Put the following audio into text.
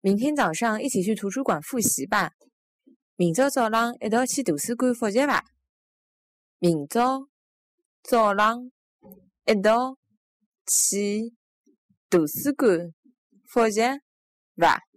明天早上一起去图书馆复习吧。明朝早浪一道去图书馆复习吧。明朝早浪一道去图书馆复习吧。